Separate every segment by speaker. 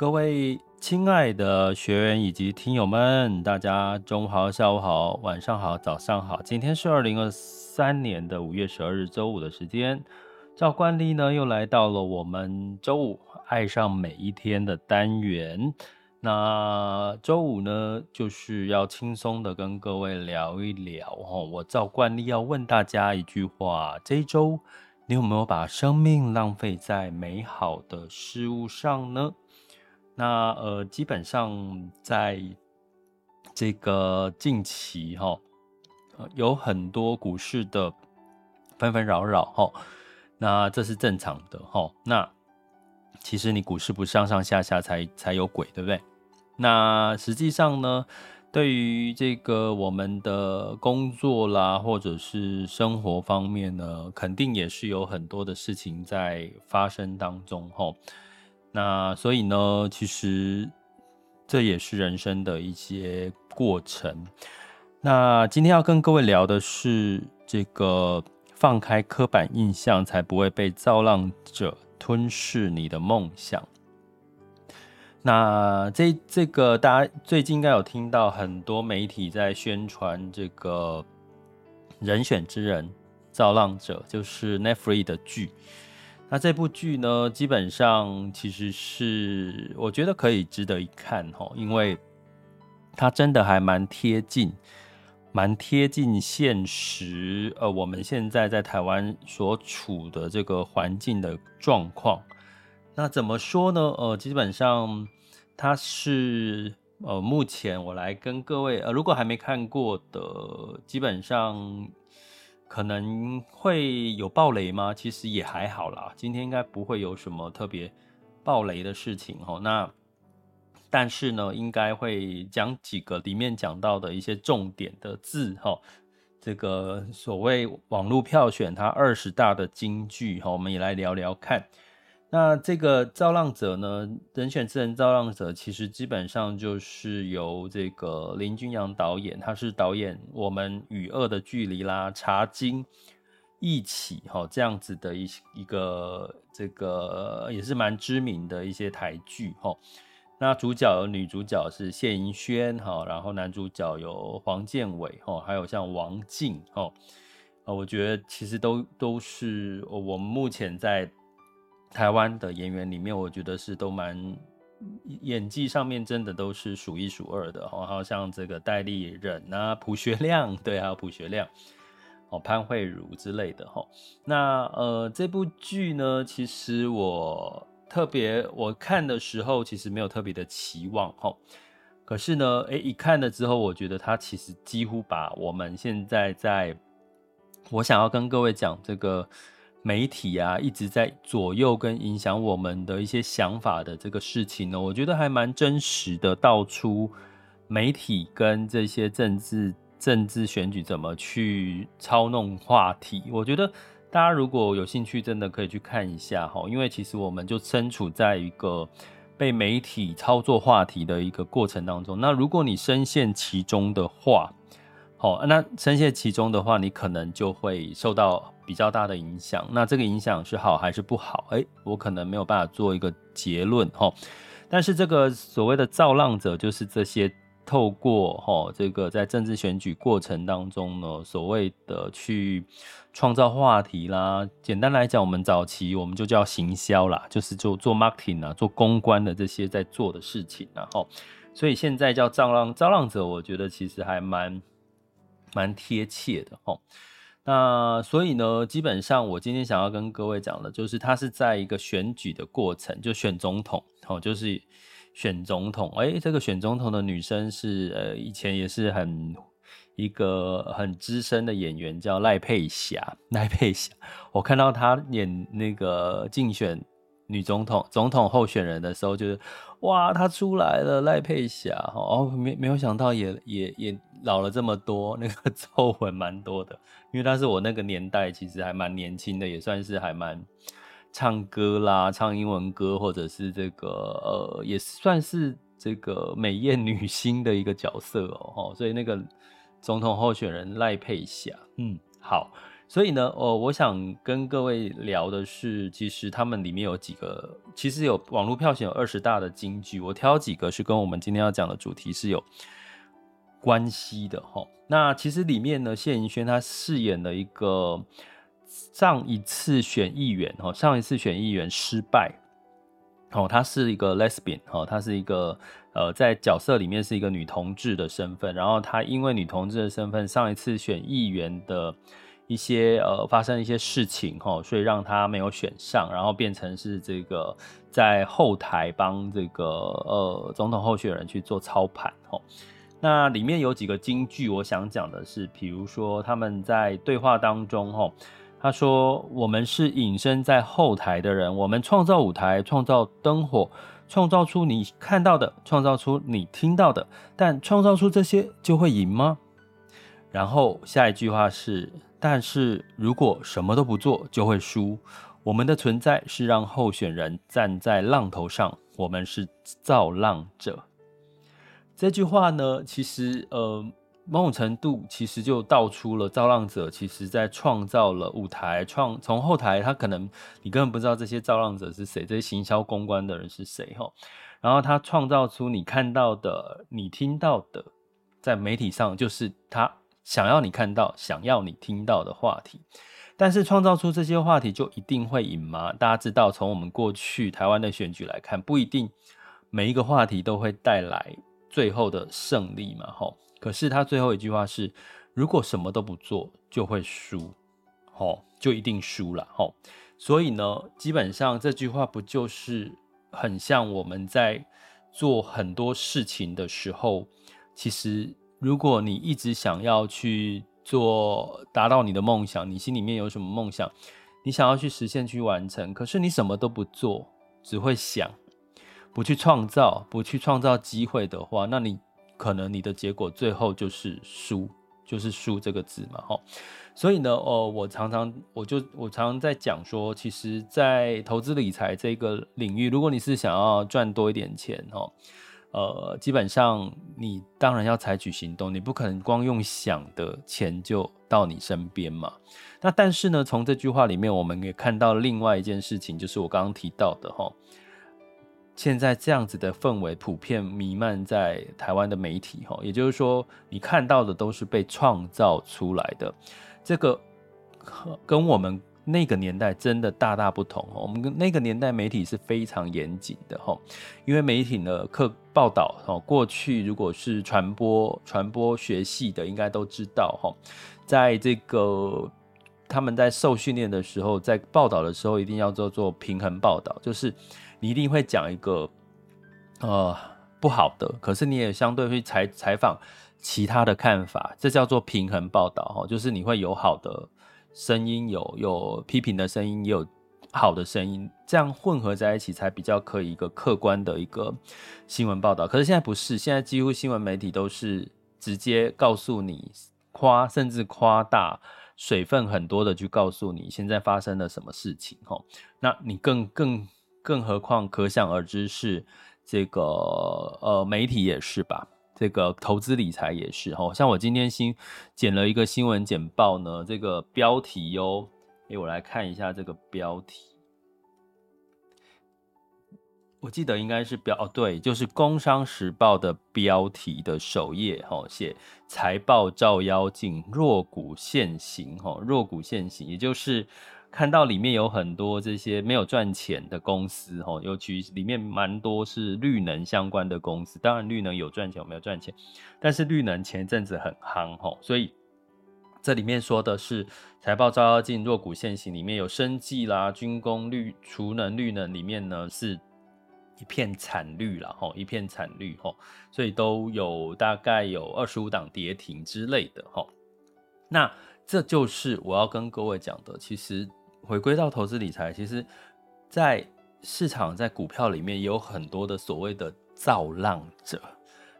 Speaker 1: 各位亲爱的学员以及听友们，大家中午好、下午好、晚上好、早上好。今天是二零二三年的五月十二日周五的时间。照惯例呢，又来到了我们周五爱上每一天的单元。那周五呢，就是要轻松的跟各位聊一聊哦。我照惯例要问大家一句话：这一周你有没有把生命浪费在美好的事物上呢？那呃，基本上在这个近期哈，有很多股市的纷纷扰扰哈，那这是正常的哈。那其实你股市不上上下下才才有鬼，对不对？那实际上呢，对于这个我们的工作啦，或者是生活方面呢，肯定也是有很多的事情在发生当中哈。那所以呢，其实这也是人生的一些过程。那今天要跟各位聊的是这个放开刻板印象，才不会被造浪者吞噬你的梦想。那这这个大家最近应该有听到很多媒体在宣传这个人选之人造浪者，就是 Netflix 的剧。那这部剧呢，基本上其实是我觉得可以值得一看哈，因为它真的还蛮贴近，蛮贴近现实。呃，我们现在在台湾所处的这个环境的状况，那怎么说呢？呃，基本上它是呃，目前我来跟各位呃，如果还没看过的，基本上。可能会有暴雷吗？其实也还好啦，今天应该不会有什么特别暴雷的事情哦。那但是呢，应该会讲几个里面讲到的一些重点的字哈。这个所谓网络票选它二十大的金句哈，我们也来聊聊看。那这个造浪者呢，人选之人造浪者，其实基本上就是由这个林君阳导演，他是导演《我们与恶的距离》啦，《茶经》一起哈这样子的一一个这个也是蛮知名的一些台剧哈。那主角有女主角是谢盈萱哈，然后男主角有黄健伟哈，还有像王静哈。呃，我觉得其实都都是我们目前在。台湾的演员里面，我觉得是都蛮演技上面真的都是数一数二的，好，像这个戴立忍啊、朴学亮，对，还有朴学亮，哦，潘慧如之类的，哈。那呃，这部剧呢，其实我特别我看的时候，其实没有特别的期望，哈。可是呢，诶，一看了之后，我觉得它其实几乎把我们现在在，我想要跟各位讲这个。媒体啊，一直在左右跟影响我们的一些想法的这个事情呢，我觉得还蛮真实的，道出媒体跟这些政治政治选举怎么去操弄话题。我觉得大家如果有兴趣，真的可以去看一下哈，因为其实我们就身处在一个被媒体操作话题的一个过程当中。那如果你深陷其中的话，好，那深陷其中的话，你可能就会受到比较大的影响。那这个影响是好还是不好？哎，我可能没有办法做一个结论哈。但是这个所谓的造浪者，就是这些透过哈这个在政治选举过程当中呢，所谓的去创造话题啦。简单来讲，我们早期我们就叫行销啦，就是做做 marketing 啊，做公关的这些在做的事情啊。哈，所以现在叫造浪造浪者，我觉得其实还蛮。蛮贴切的哦，那所以呢，基本上我今天想要跟各位讲的，就是他是在一个选举的过程，就选总统哦，就是选总统。哎，这个选总统的女生是呃，以前也是很一个很资深的演员叫赖佩霞，赖佩霞，我看到她演那个竞选女总统、总统候选人的时候，就是哇，她出来了，赖佩霞。哦，没没有想到也也也老了这么多，那个皱纹蛮多的，因为她是我那个年代，其实还蛮年轻的，也算是还蛮唱歌啦，唱英文歌，或者是这个呃，也算是这个美艳女星的一个角色哦，所以那个。总统候选人赖佩霞，嗯，好，所以呢，哦，我想跟各位聊的是，其实他们里面有几个，其实有网络票选有二十大的金句，我挑几个是跟我们今天要讲的主题是有关系的哈。那其实里面呢，谢盈萱她饰演了一个上一次选议员哈，上一次选议员失败，哦，她是一个 lesbian 哦，她是一个。呃，在角色里面是一个女同志的身份，然后她因为女同志的身份，上一次选议员的一些呃发生一些事情齁，所以让她没有选上，然后变成是这个在后台帮这个呃总统候选人去做操盘齁。那里面有几个金句，我想讲的是，比如说他们在对话当中哈，他说：“我们是隐身在后台的人，我们创造舞台，创造灯火。”创造出你看到的，创造出你听到的，但创造出这些就会赢吗？然后下一句话是：但是如果什么都不做，就会输。我们的存在是让候选人站在浪头上，我们是造浪者。这句话呢，其实呃。某种程度，其实就道出了造浪者，其实在创造了舞台，创从后台，他可能你根本不知道这些造浪者是谁，这些行销公关的人是谁哈。然后他创造出你看到的、你听到的，在媒体上就是他想要你看到、想要你听到的话题。但是创造出这些话题就一定会赢吗？大家知道，从我们过去台湾的选举来看，不一定每一个话题都会带来最后的胜利嘛，吼。可是他最后一句话是：如果什么都不做，就会输，吼，就一定输了，吼。所以呢，基本上这句话不就是很像我们在做很多事情的时候，其实如果你一直想要去做，达到你的梦想，你心里面有什么梦想，你想要去实现、去完成，可是你什么都不做，只会想，不去创造，不去创造机会的话，那你。可能你的结果最后就是输，就是输这个字嘛，哈。所以呢，哦，我常常我就我常常在讲说，其实，在投资理财这个领域，如果你是想要赚多一点钱，哈，呃，基本上你当然要采取行动，你不可能光用想的钱就到你身边嘛。那但是呢，从这句话里面，我们也看到另外一件事情，就是我刚刚提到的，哈。现在这样子的氛围普遍弥漫在台湾的媒体，哈，也就是说，你看到的都是被创造出来的，这个跟我们那个年代真的大大不同。我们那个年代媒体是非常严谨的，哈，因为媒体的课报道，哈，过去如果是传播传播学系的，应该都知道，哈，在这个他们在受训练的时候，在报道的时候，一定要做做平衡报道，就是。你一定会讲一个，呃，不好的，可是你也相对会采采访其他的看法，这叫做平衡报道哈，就是你会有好的声音，有有批评的声音，也有好的声音，这样混合在一起才比较可以一个客观的一个新闻报道。可是现在不是，现在几乎新闻媒体都是直接告诉你夸，甚至夸大，水分很多的去告诉你现在发生了什么事情哈，那你更更。更何况，可想而知是这个呃，媒体也是吧，这个投资理财也是哈。像我今天新剪了一个新闻简报呢，这个标题哟，哎，我来看一下这个标题，我记得应该是标哦，对，就是《工商时报》的标题的首页哈，写财报照妖镜，弱股现形哈，弱股现形，也就是。看到里面有很多这些没有赚钱的公司，哈，尤其里面蛮多是绿能相关的公司。当然，绿能有赚钱，有没有赚钱？但是绿能前一阵子很夯，哈，所以这里面说的是财报照妖镜，弱股现形，里面有生技啦、军工、绿储能、绿能里面呢是一片惨绿了吼，一片惨绿吼，所以都有大概有二十五档跌停之类的吼。那这就是我要跟各位讲的。其实回归到投资理财，其实，在市场在股票里面也有很多的所谓的造浪者，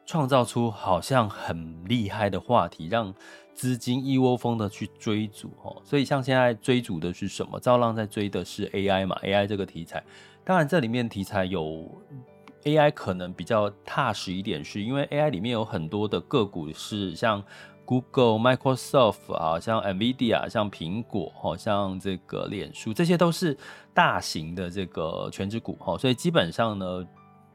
Speaker 1: 创造出好像很厉害的话题，让资金一窝蜂的去追逐哦。所以像现在追逐的是什么？造浪在追的是 AI 嘛？AI 这个题材，当然这里面题材有 AI 可能比较踏实一点，是因为 AI 里面有很多的个股是像。Google、Microsoft 啊，像 NVIDIA、像苹果、好像这个脸书，这些都是大型的这个全职股哈，所以基本上呢，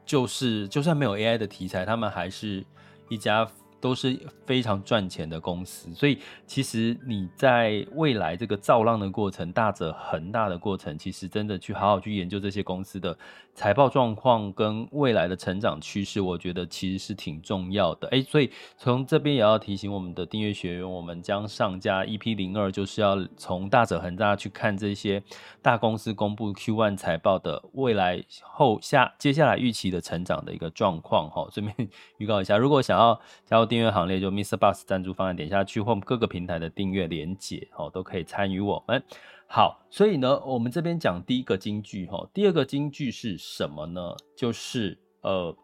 Speaker 1: 就是就算没有 AI 的题材，他们还是一家。都是非常赚钱的公司，所以其实你在未来这个造浪的过程，大者恒大的过程，其实真的去好好去研究这些公司的财报状况跟未来的成长趋势，我觉得其实是挺重要的。哎，所以从这边也要提醒我们的订阅学员，我们将上架 EP 零二，就是要从大者恒大去看这些大公司公布 Q1 财报的未来后下接下来预期的成长的一个状况哈。顺便预告一下，如果想要加入。订阅行列就 Mr. Bus 赞助方案，点下去或各个平台的订阅连结哦，都可以参与我们。好，所以呢，我们这边讲第一个金句哈，第二个金句是什么呢？就是呃，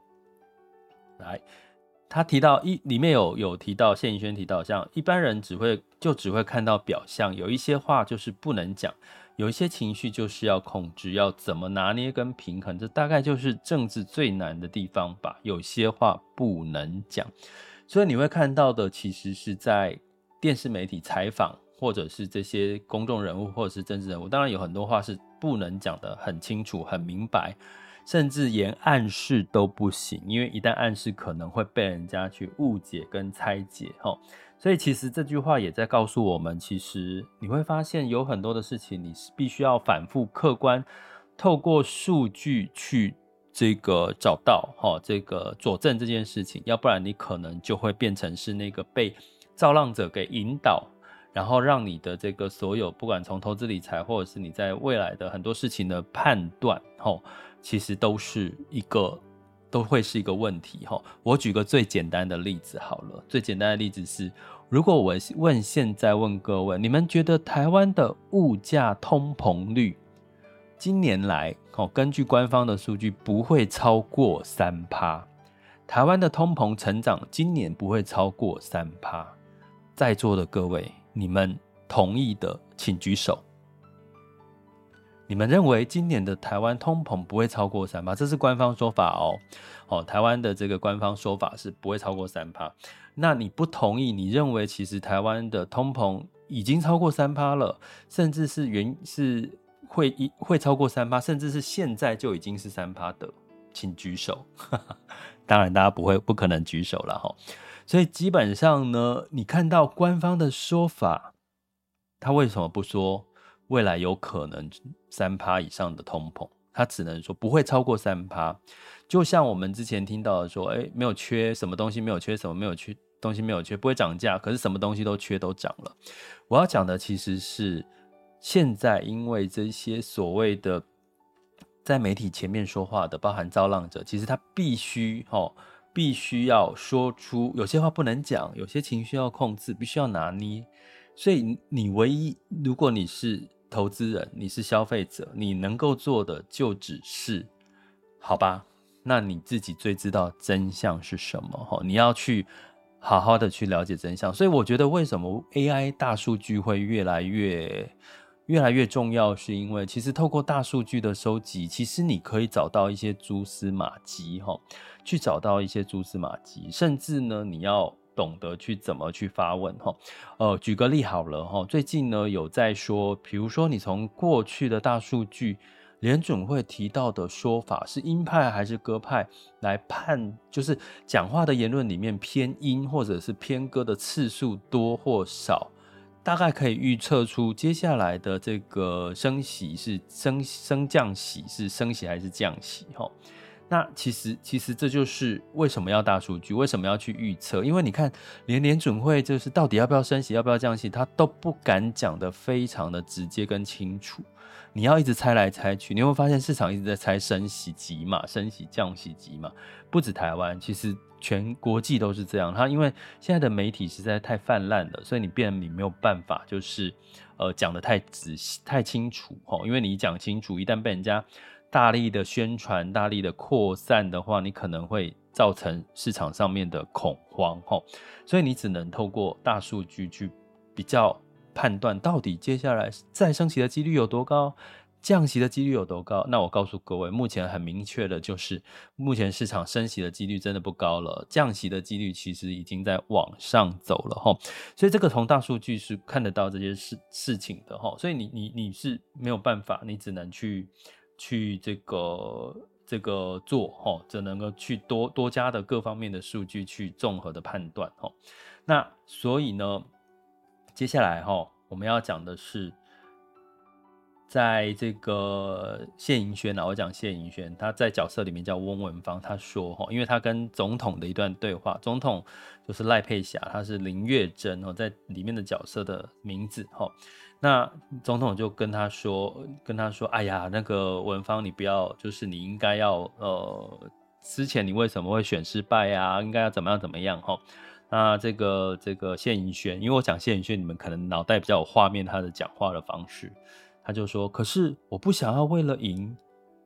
Speaker 1: 来，他提到一里面有有提到谢盈轩提到，像一般人只会就只会看到表象，有一些话就是不能讲。有一些情绪就是要控制，要怎么拿捏跟平衡，这大概就是政治最难的地方吧。有些话不能讲，所以你会看到的，其实是在电视媒体采访，或者是这些公众人物，或者是政治人物，当然有很多话是不能讲得很清楚、很明白，甚至连暗示都不行，因为一旦暗示，可能会被人家去误解跟拆解，哈。所以其实这句话也在告诉我们，其实你会发现有很多的事情，你是必须要反复客观，透过数据去这个找到哈，这个佐证这件事情，要不然你可能就会变成是那个被造浪者给引导，然后让你的这个所有不管从投资理财，或者是你在未来的很多事情的判断，吼，其实都是一个。都会是一个问题吼。我举个最简单的例子好了，最简单的例子是，如果我问现在问各位，你们觉得台湾的物价通膨率今年来哦，根据官方的数据不会超过三趴，台湾的通膨成长今年不会超过三趴，在座的各位，你们同意的请举手。你们认为今年的台湾通膨不会超过三趴？这是官方说法哦。哦，台湾的这个官方说法是不会超过三趴。那你不同意？你认为其实台湾的通膨已经超过三趴了，甚至是原是会一会超过三趴，甚至是现在就已经是三趴的，请举手。当然，大家不会不可能举手了哈。所以基本上呢，你看到官方的说法，他为什么不说？未来有可能三趴以上的通膨，他只能说不会超过三趴。就像我们之前听到的说，哎，没有缺什么东西，没有缺什么，没有缺东西，没有缺，不会涨价。可是什么东西都缺，都涨了。我要讲的其实是现在，因为这些所谓的在媒体前面说话的，包含造浪者，其实他必须哦，必须要说出有些话不能讲，有些情绪要控制，必须要拿捏。所以你唯一，如果你是投资人，你是消费者，你能够做的就只是，好吧？那你自己最知道真相是什么？哈，你要去好好的去了解真相。所以我觉得，为什么 AI 大数据会越来越越来越重要，是因为其实透过大数据的收集，其实你可以找到一些蛛丝马迹，哈，去找到一些蛛丝马迹，甚至呢，你要。懂得去怎么去发问哈，呃，举个例好了哈，最近呢有在说，比如说你从过去的大数据，联准会提到的说法是鹰派还是鸽派来判，就是讲话的言论里面偏鹰或者是偏鸽的次数多或少，大概可以预测出接下来的这个升息是升升降息是升息还是降息哈。那其实其实这就是为什么要大数据，为什么要去预测？因为你看，连联准会就是到底要不要升息，要不要降息，他都不敢讲的非常的直接跟清楚。你要一直猜来猜去，你会发现市场一直在猜升息几码，升息降息几码，不止台湾，其实全国际都是这样。它因为现在的媒体实在太泛滥了，所以你变你没有办法，就是呃讲得太仔细、太清楚齁。因为你讲清楚，一旦被人家大力的宣传、大力的扩散的话，你可能会造成市场上面的恐慌齁。所以你只能透过大数据去比较。判断到底接下来再升息的几率有多高，降息的几率有多高？那我告诉各位，目前很明确的就是，目前市场升息的几率真的不高了，降息的几率其实已经在往上走了哈。所以这个从大数据是看得到这些事事情的哈。所以你你你是没有办法，你只能去去这个这个做哈，只能够去多多加的各方面的数据去综合的判断哈。那所以呢？接下来哈，我们要讲的是，在这个谢盈萱啊，我讲谢盈萱，他在角色里面叫翁文芳。他说哈，因为他跟总统的一段对话，总统就是赖佩霞，他是林月珍哦，在里面的角色的名字哈。那总统就跟他说，跟他说，哎呀，那个文芳，你不要，就是你应该要呃，之前你为什么会选失败呀？应该要怎么样怎么样哈。那这个这个谢盈萱，因为我讲谢盈萱，你们可能脑袋比较有画面，他的讲话的方式，他就说：“可是我不想要为了赢，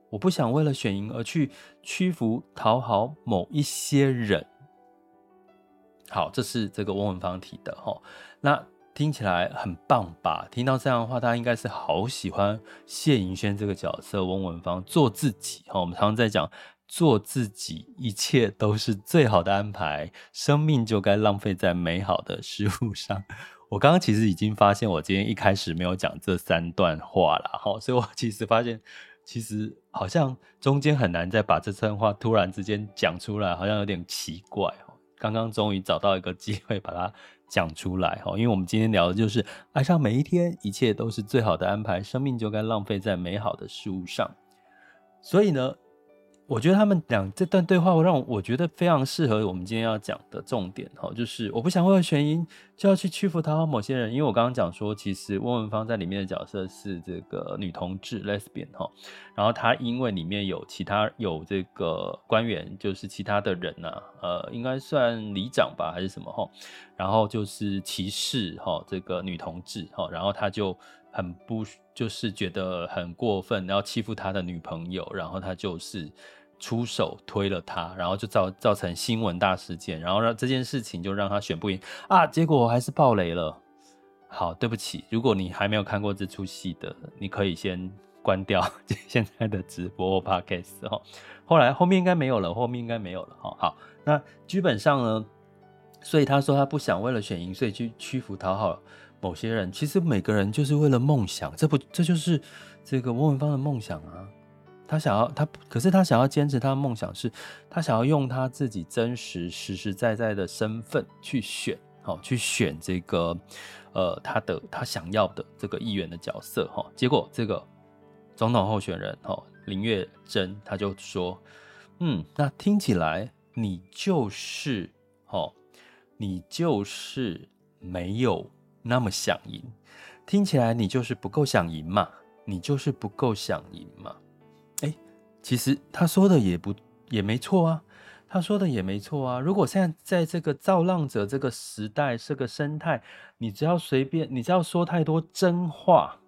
Speaker 1: 我不想为了选赢而去屈服讨好某一些人。”好，这是这个翁文芳提的哈。那听起来很棒吧？听到这样的话，大家应该是好喜欢谢盈萱这个角色，翁文芳做自己哈。我们常常在讲。做自己，一切都是最好的安排。生命就该浪费在美好的事物上。我刚刚其实已经发现，我今天一开始没有讲这三段话了，哈，所以我其实发现，其实好像中间很难再把这段话突然之间讲出来，好像有点奇怪，哈。刚刚终于找到一个机会把它讲出来，哈，因为我们今天聊的就是爱上每一天，一切都是最好的安排。生命就该浪费在美好的事物上。所以呢，我觉得他们两这段对话，我让我觉得非常适合我们今天要讲的重点哈，就是我不想为了选赢就要去屈服讨好某些人，因为我刚刚讲说，其实翁文芳在里面的角色是这个女同志 lesbian 哈，然后她因为里面有其他有这个官员，就是其他的人呐、呃，应该算里长吧还是什么哈，然后就是歧视哈这个女同志哈，然后他就很不就是觉得很过分，然后欺负他的女朋友，然后他就是。出手推了他，然后就造造成新闻大事件，然后让这件事情就让他选不赢啊，结果还是爆雷了。好，对不起，如果你还没有看过这出戏的，你可以先关掉 现在的直播或 podcast 哈。后来后面应该没有了，后面应该没有了哈。好，那基本上呢，所以他说他不想为了选赢，所以去屈服讨好某些人。其实每个人就是为了梦想，这不这就是这个翁文芳的梦想啊。他想要他，可是他想要坚持他的梦想是，他想要用他自己真实、实实在在的身份去选，好，去选这个，呃，他的他想要的这个议员的角色，哈。结果这个总统候选人，哈，林月珍，他就说，嗯，那听起来你就是，哈，你就是没有那么想赢，听起来你就是不够想赢嘛，你就是不够想赢嘛。其实他说的也不也没错啊，他说的也没错啊。如果现在在这个造浪者这个时代，这个生态，你只要随便，你只要说太多真话，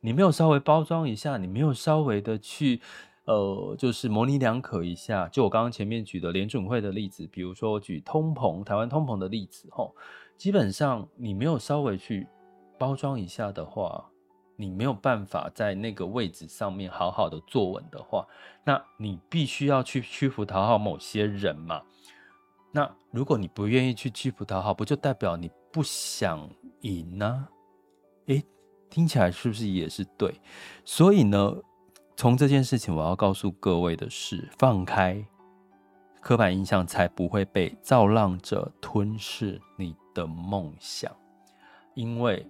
Speaker 1: 你没有稍微包装一下，你没有稍微的去呃，就是模棱两可一下。就我刚刚前面举的联准会的例子，比如说我举通膨，台湾通膨的例子，吼，基本上你没有稍微去包装一下的话。你没有办法在那个位置上面好好的坐稳的话，那你必须要去屈服讨好某些人嘛。那如果你不愿意去屈服讨好，不就代表你不想赢呢？诶，听起来是不是也是对？所以呢，从这件事情我要告诉各位的是，放开刻板印象，才不会被造浪者吞噬你的梦想，因为。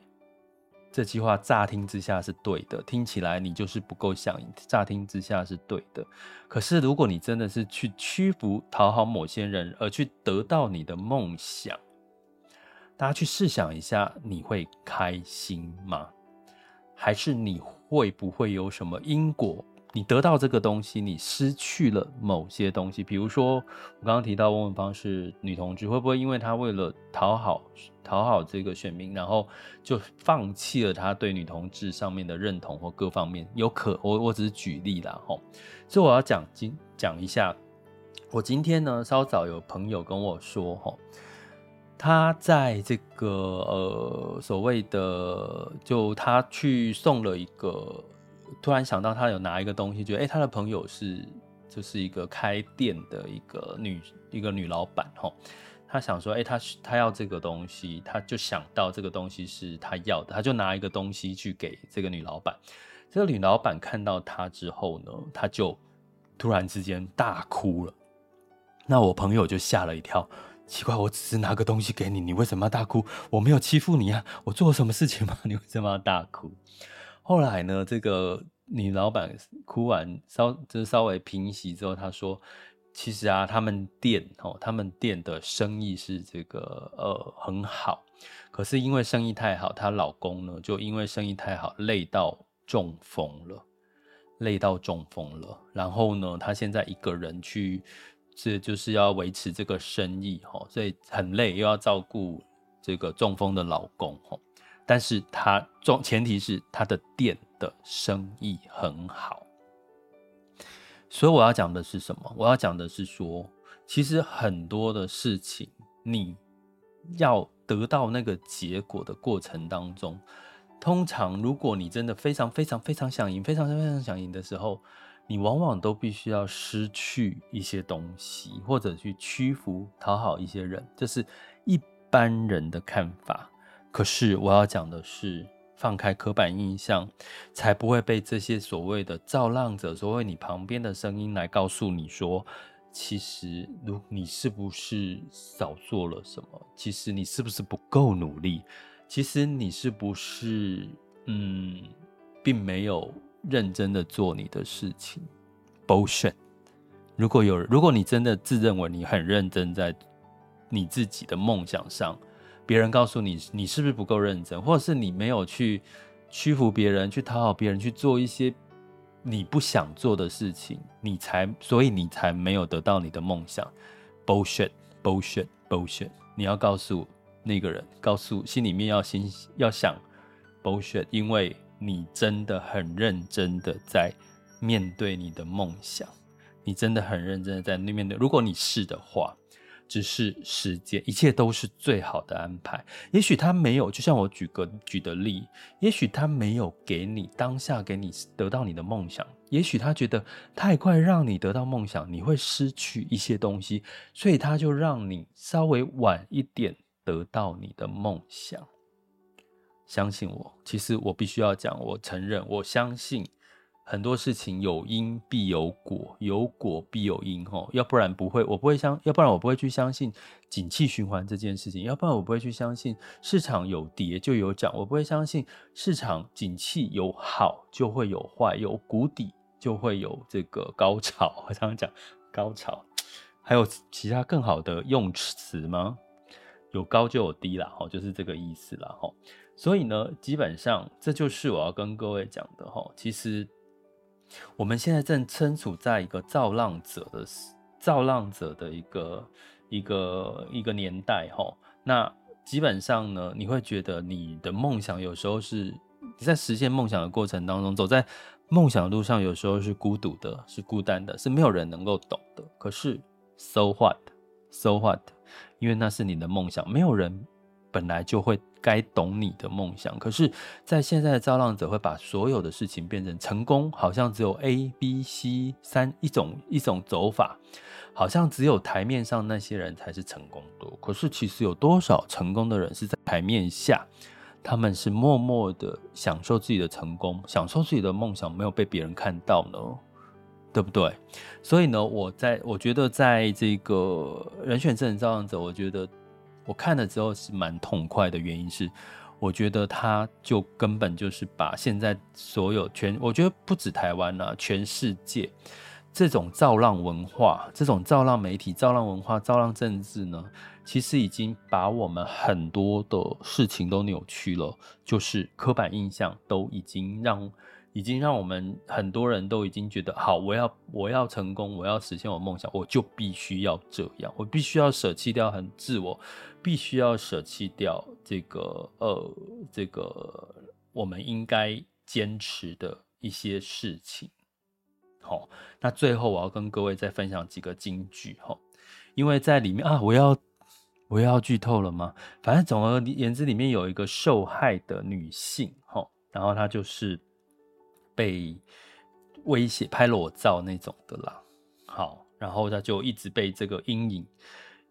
Speaker 1: 这句话乍听之下是对的，听起来你就是不够响应。乍听之下是对的，可是如果你真的是去屈服、讨好某些人，而去得到你的梦想，大家去试想一下，你会开心吗？还是你会不会有什么因果？你得到这个东西，你失去了某些东西。比如说，我刚刚提到翁文方是女同志，会不会因为她为了讨好讨好这个选民，然后就放弃了她对女同志上面的认同或各方面？有可我我只是举例啦，吼。所以我要讲今讲一下，我今天呢稍早有朋友跟我说，吼，他在这个呃所谓的，就他去送了一个。突然想到，他有拿一个东西，觉得哎，他的朋友是就是一个开店的一个女一个女老板吼，他想说，哎，他他要这个东西，他就想到这个东西是他要的，他就拿一个东西去给这个女老板。这个女老板看到他之后呢，他就突然之间大哭了。那我朋友就吓了一跳，奇怪，我只是拿个东西给你，你为什么要大哭？我没有欺负你啊，我做了什么事情吗？你为什么要大哭？后来呢，这个女老板哭完稍就是稍微平息之后，她说：“其实啊，他们店哦，他们店的生意是这个呃很好，可是因为生意太好，她老公呢就因为生意太好累到中风了，累到中风了。然后呢，她现在一个人去，这就是要维持这个生意哈，所以很累，又要照顾这个中风的老公哈。”但是他重前提是他的店的生意很好，所以我要讲的是什么？我要讲的是说，其实很多的事情，你要得到那个结果的过程当中，通常如果你真的非常非常非常想赢，非常非常想赢的时候，你往往都必须要失去一些东西，或者去屈服、讨好一些人，这是一般人的看法。可是我要讲的是，放开刻板印象，才不会被这些所谓的造浪者，所谓你旁边的声音来告诉你说，其实如你是不是少做了什么？其实你是不是不够努力？其实你是不是嗯，并没有认真的做你的事情？Bullshit！如果有，如果你真的自认为你很认真在你自己的梦想上。别人告诉你，你是不是不够认真，或者是你没有去屈服别人，去讨好别人，去做一些你不想做的事情，你才，所以你才没有得到你的梦想。Bullshit，bullshit，bullshit。你要告诉那个人，告诉心里面要心要想 bullshit，因为你真的很认真的在面对你的梦想，你真的很认真的在那面对。如果你是的话。只是时间，一切都是最好的安排。也许他没有，就像我举个举的例，也许他没有给你当下给你得到你的梦想，也许他觉得太快让你得到梦想，你会失去一些东西，所以他就让你稍微晚一点得到你的梦想。相信我，其实我必须要讲，我承认，我相信。很多事情有因必有果，有果必有因，吼，要不然不会，我不会相，要不然我不会去相信景气循环这件事情，要不然我不会去相信市场有跌就有涨，我不会相信市场景气有好就会有坏，有谷底就会有这个高潮。我常常讲高潮，还有其他更好的用词吗？有高就有低啦，吼，就是这个意思啦，吼。所以呢，基本上这就是我要跟各位讲的，吼，其实。我们现在正身处在一个造浪者的造浪者的一个一个一个年代哈，那基本上呢，你会觉得你的梦想有时候是你在实现梦想的过程当中，走在梦想的路上，有时候是孤独的，是孤单的，是没有人能够懂的。可是，so what，so what，因为那是你的梦想，没有人本来就会。该懂你的梦想，可是，在现在的造浪者会把所有的事情变成成功，好像只有 A、B、C 三一种一种走法，好像只有台面上那些人才是成功的。可是，其实有多少成功的人是在台面下，他们是默默的享受自己的成功，享受自己的梦想没有被别人看到呢？对不对？所以呢，我在我觉得，在这个人选之人造浪者，我觉得。我看了之后是蛮痛快的，原因是，我觉得他就根本就是把现在所有全，我觉得不止台湾啊，全世界这种造浪文化、这种造浪媒体、造浪文化、造浪政治呢，其实已经把我们很多的事情都扭曲了，就是刻板印象都已经让。已经让我们很多人都已经觉得，好，我要我要成功，我要实现我梦想，我就必须要这样，我必须要舍弃掉很自我，必须要舍弃掉这个呃这个我们应该坚持的一些事情。好，那最后我要跟各位再分享几个金句哈，因为在里面啊，我要我要剧透了吗？反正总而言之，里面有一个受害的女性哈，然后她就是。被威胁拍裸照那种的啦，好，然后他就一直被这个阴影，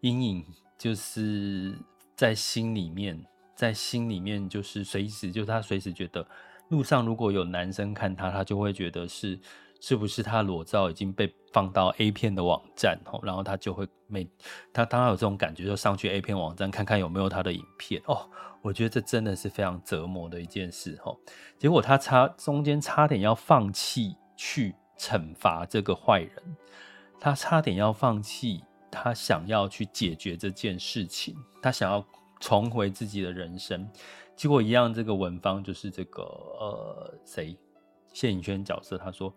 Speaker 1: 阴影就是在心里面，在心里面就是随时，就是他随时觉得路上如果有男生看他，他就会觉得是是不是他裸照已经被放到 A 片的网站，然后他就会每他当他有这种感觉，就上去 A 片网站看看有没有他的影片哦。我觉得这真的是非常折磨的一件事哦，结果他差中间差点要放弃去惩罚这个坏人，他差点要放弃，他想要去解决这件事情，他想要重回自己的人生，结果一样，这个文芳就是这个呃谁谢颖轩角色，他说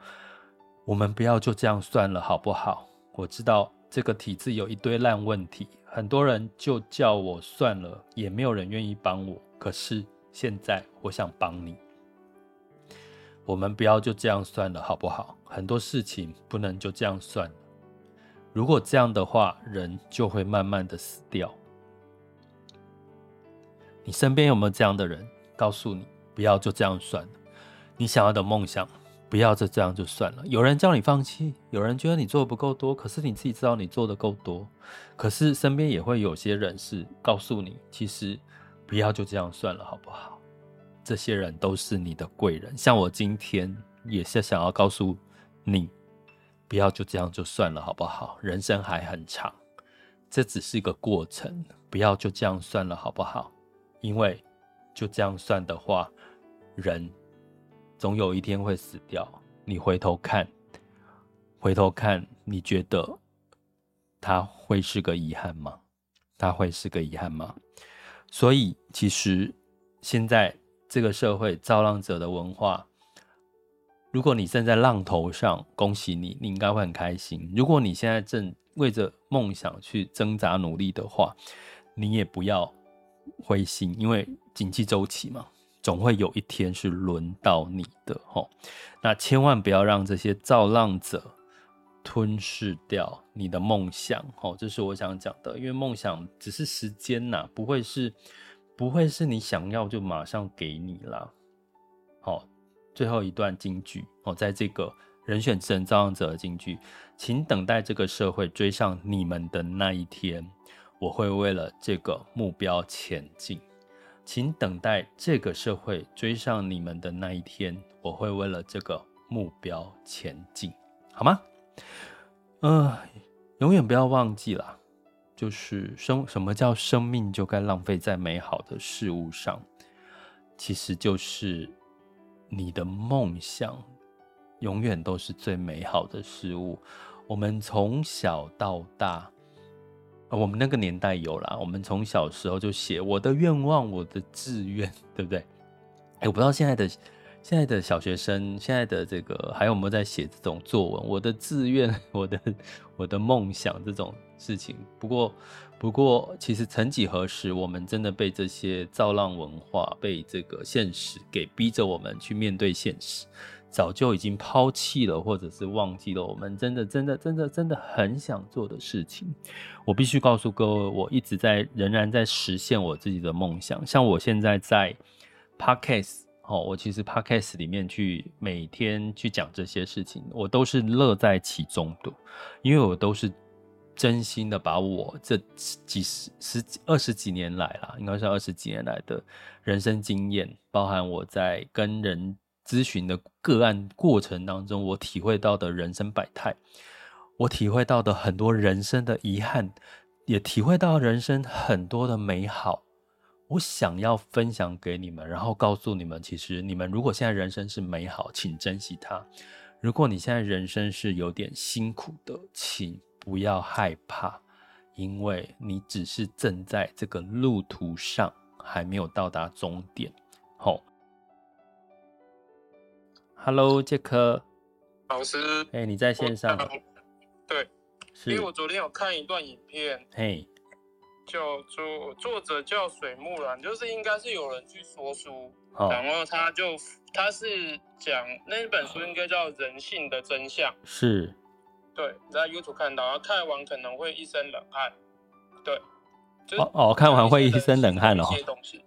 Speaker 1: 我们不要就这样算了好不好？我知道这个体制有一堆烂问题。很多人就叫我算了，也没有人愿意帮我。可是现在我想帮你，我们不要就这样算了，好不好？很多事情不能就这样算了。如果这样的话，人就会慢慢的死掉。你身边有没有这样的人？告诉你，不要就这样算了。你想要的梦想。不要就这样就算了。有人叫你放弃，有人觉得你做的不够多，可是你自己知道你做的够多。可是身边也会有些人是告诉你，其实不要就这样算了，好不好？这些人都是你的贵人。像我今天也是想要告诉你，不要就这样就算了，好不好？人生还很长，这只是一个过程，不要就这样算了，好不好？因为就这样算的话，人。总有一天会死掉。你回头看，回头看，你觉得他会是个遗憾吗？他会是个遗憾吗？所以，其实现在这个社会造浪者的文化，如果你站在浪头上，恭喜你，你应该会很开心。如果你现在正为着梦想去挣扎努力的话，你也不要灰心，因为经济周期嘛。总会有一天是轮到你的吼，那千万不要让这些造浪者吞噬掉你的梦想吼，这是我想讲的。因为梦想只是时间呐，不会是不会是你想要就马上给你啦。最后一段金句哦，在这个人选之人造浪者的金句，请等待这个社会追上你们的那一天，我会为了这个目标前进。请等待这个社会追上你们的那一天，我会为了这个目标前进，好吗？嗯、呃，永远不要忘记了，就是生什么叫生命就该浪费在美好的事物上，其实就是你的梦想永远都是最美好的事物。我们从小到大。我们那个年代有啦，我们从小时候就写我的愿望、我的志愿，对不对？哎，我不知道现在的现在的小学生，现在的这个还有没有在写这种作文？我的志愿、我的我的梦想这种事情。不过，不过，其实曾几何时，我们真的被这些造浪文化、被这个现实给逼着我们去面对现实。早就已经抛弃了，或者是忘记了我们真的、真的、真的、真的很想做的事情。我必须告诉各位，我一直在仍然在实现我自己的梦想。像我现在在 Podcast，哦，我其实 Podcast 里面去每天去讲这些事情，我都是乐在其中的，因为我都是真心的把我这几十、十几、二十几年来啦，应该是二十几年来的人生经验，包含我在跟人。咨询的个案过程当中，我体会到的人生百态，我体会到的很多人生的遗憾，也体会到人生很多的美好。我想要分享给你们，然后告诉你们，其实你们如果现在人生是美好，请珍惜它；如果你现在人生是有点辛苦的，请不要害怕，因为你只是正在这个路途上，还没有到达终点。好，Hello，杰克
Speaker 2: 老师，
Speaker 1: 哎你在线上？
Speaker 2: 对，
Speaker 1: 是
Speaker 2: 因为我昨天有看一段影片，
Speaker 1: 嘿。
Speaker 2: 叫做作者叫水木兰，就是应该是有人去说书，
Speaker 1: 哦、
Speaker 2: 然后他就他是讲那本书应该叫《人性的真相》，
Speaker 1: 是，
Speaker 2: 对，在 YouTube 看到，然后看完可能会一身冷汗，对，就是、
Speaker 1: 哦哦，看完会一身冷汗哦，
Speaker 2: 一些东西，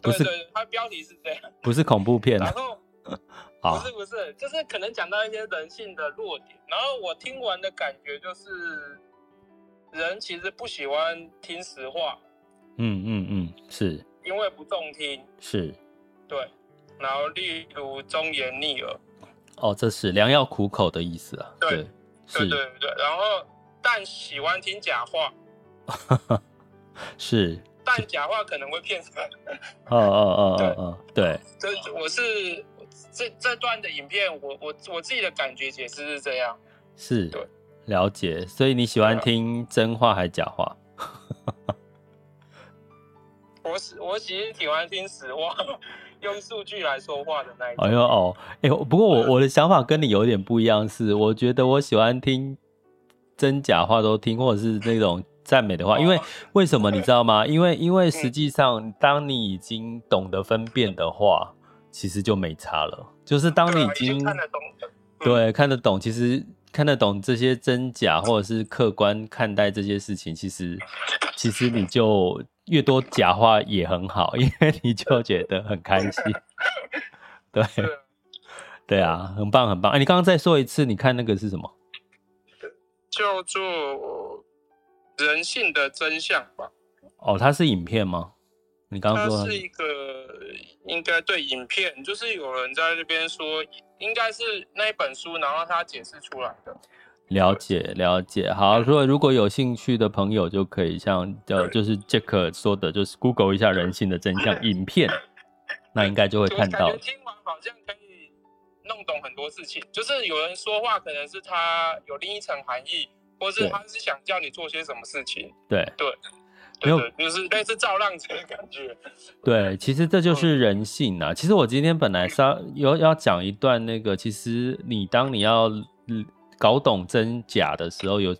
Speaker 1: 不是，
Speaker 2: 对对，他标题是这样，
Speaker 1: 不是恐怖片，
Speaker 2: 然后，不是不是，就是可能讲到一些人性的弱点，然后我听完的感觉就是。人其实不喜欢听实话，
Speaker 1: 嗯嗯嗯，是，
Speaker 2: 因为不中听，
Speaker 1: 是，
Speaker 2: 对，然后例如忠言逆耳，
Speaker 1: 哦，这是良药苦口的意思啊，
Speaker 2: 对，
Speaker 1: 对，是。
Speaker 2: 对对对，然后但喜欢听假话，
Speaker 1: 是，
Speaker 2: 但假话可能会骗人，
Speaker 1: 哦哦哦哦哦，对，
Speaker 2: 这我是这这段的影片，我我我自己的感觉解释是这样，
Speaker 1: 是，
Speaker 2: 对。
Speaker 1: 了解，所以你喜欢听真话还是假话？
Speaker 2: 我喜我其实喜欢听实话，用数据来说话的那一种。
Speaker 1: 哎呦哦，哎呦，不过我 我的想法跟你有点不一样，是我觉得我喜欢听真假话都听，或者是那种赞美的话，因为为什么你知道吗？因为因为实际上，当你已经懂得分辨的话，其实就没差了。就是当你已经
Speaker 2: 看得懂，
Speaker 1: 对，看得懂，其实。看得懂这些真假，或者是客观看待这些事情，其实其实你就越多假话也很好，因为你就觉得很开心。对，对啊，很棒很棒。哎，你刚刚再说一次，你看那个是什么？
Speaker 2: 叫做人性的真相吧。
Speaker 1: 哦，它是影片吗？你刚刚说
Speaker 2: 它是一个，应该对影片，就是有人在那边说。应该是那一本书，然后他解释出来的。
Speaker 1: 了解了解，好，所以如果有兴趣的朋友，就可以像呃，就是 Jack 说的，就是 Google 一下《人性的真相》影片，那应该就会看到。
Speaker 2: 听完好像可以弄懂很多事情，就是有人说话可能是他有另一层含义，或是他是想叫你做些什么事情。
Speaker 1: 对对。
Speaker 2: 对没有，就是类似造浪者的感觉。
Speaker 1: 对，其实这就是人性啊。其实我今天本来是要有要讲一段那个，其实你当你要搞懂真假的时候，有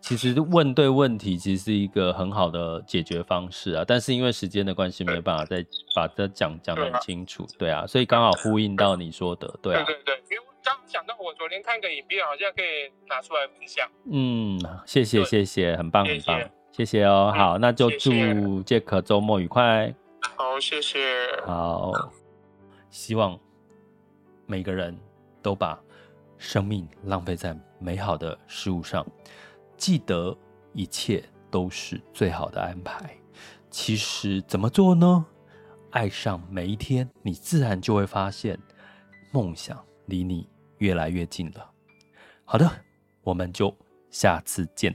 Speaker 1: 其实问对问题，其实是一个很好的解决方式啊。但是因为时间的关系，没有办法再把它讲讲得很清楚。对啊，所以刚好呼应到你说的，对啊。
Speaker 2: 对对对，因为我刚想到，我昨天看个影片，好像可以拿出来分享。
Speaker 1: 嗯，谢谢谢谢，很棒很棒。谢谢哦，好，那就祝杰克周末愉快。
Speaker 2: 好，谢谢。
Speaker 1: 好，希望每个人都把生命浪费在美好的事物上，记得一切都是最好的安排。其实怎么做呢？爱上每一天，你自然就会发现梦想离你越来越近了。好的，我们就下次见，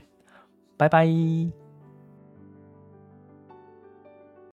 Speaker 1: 拜拜。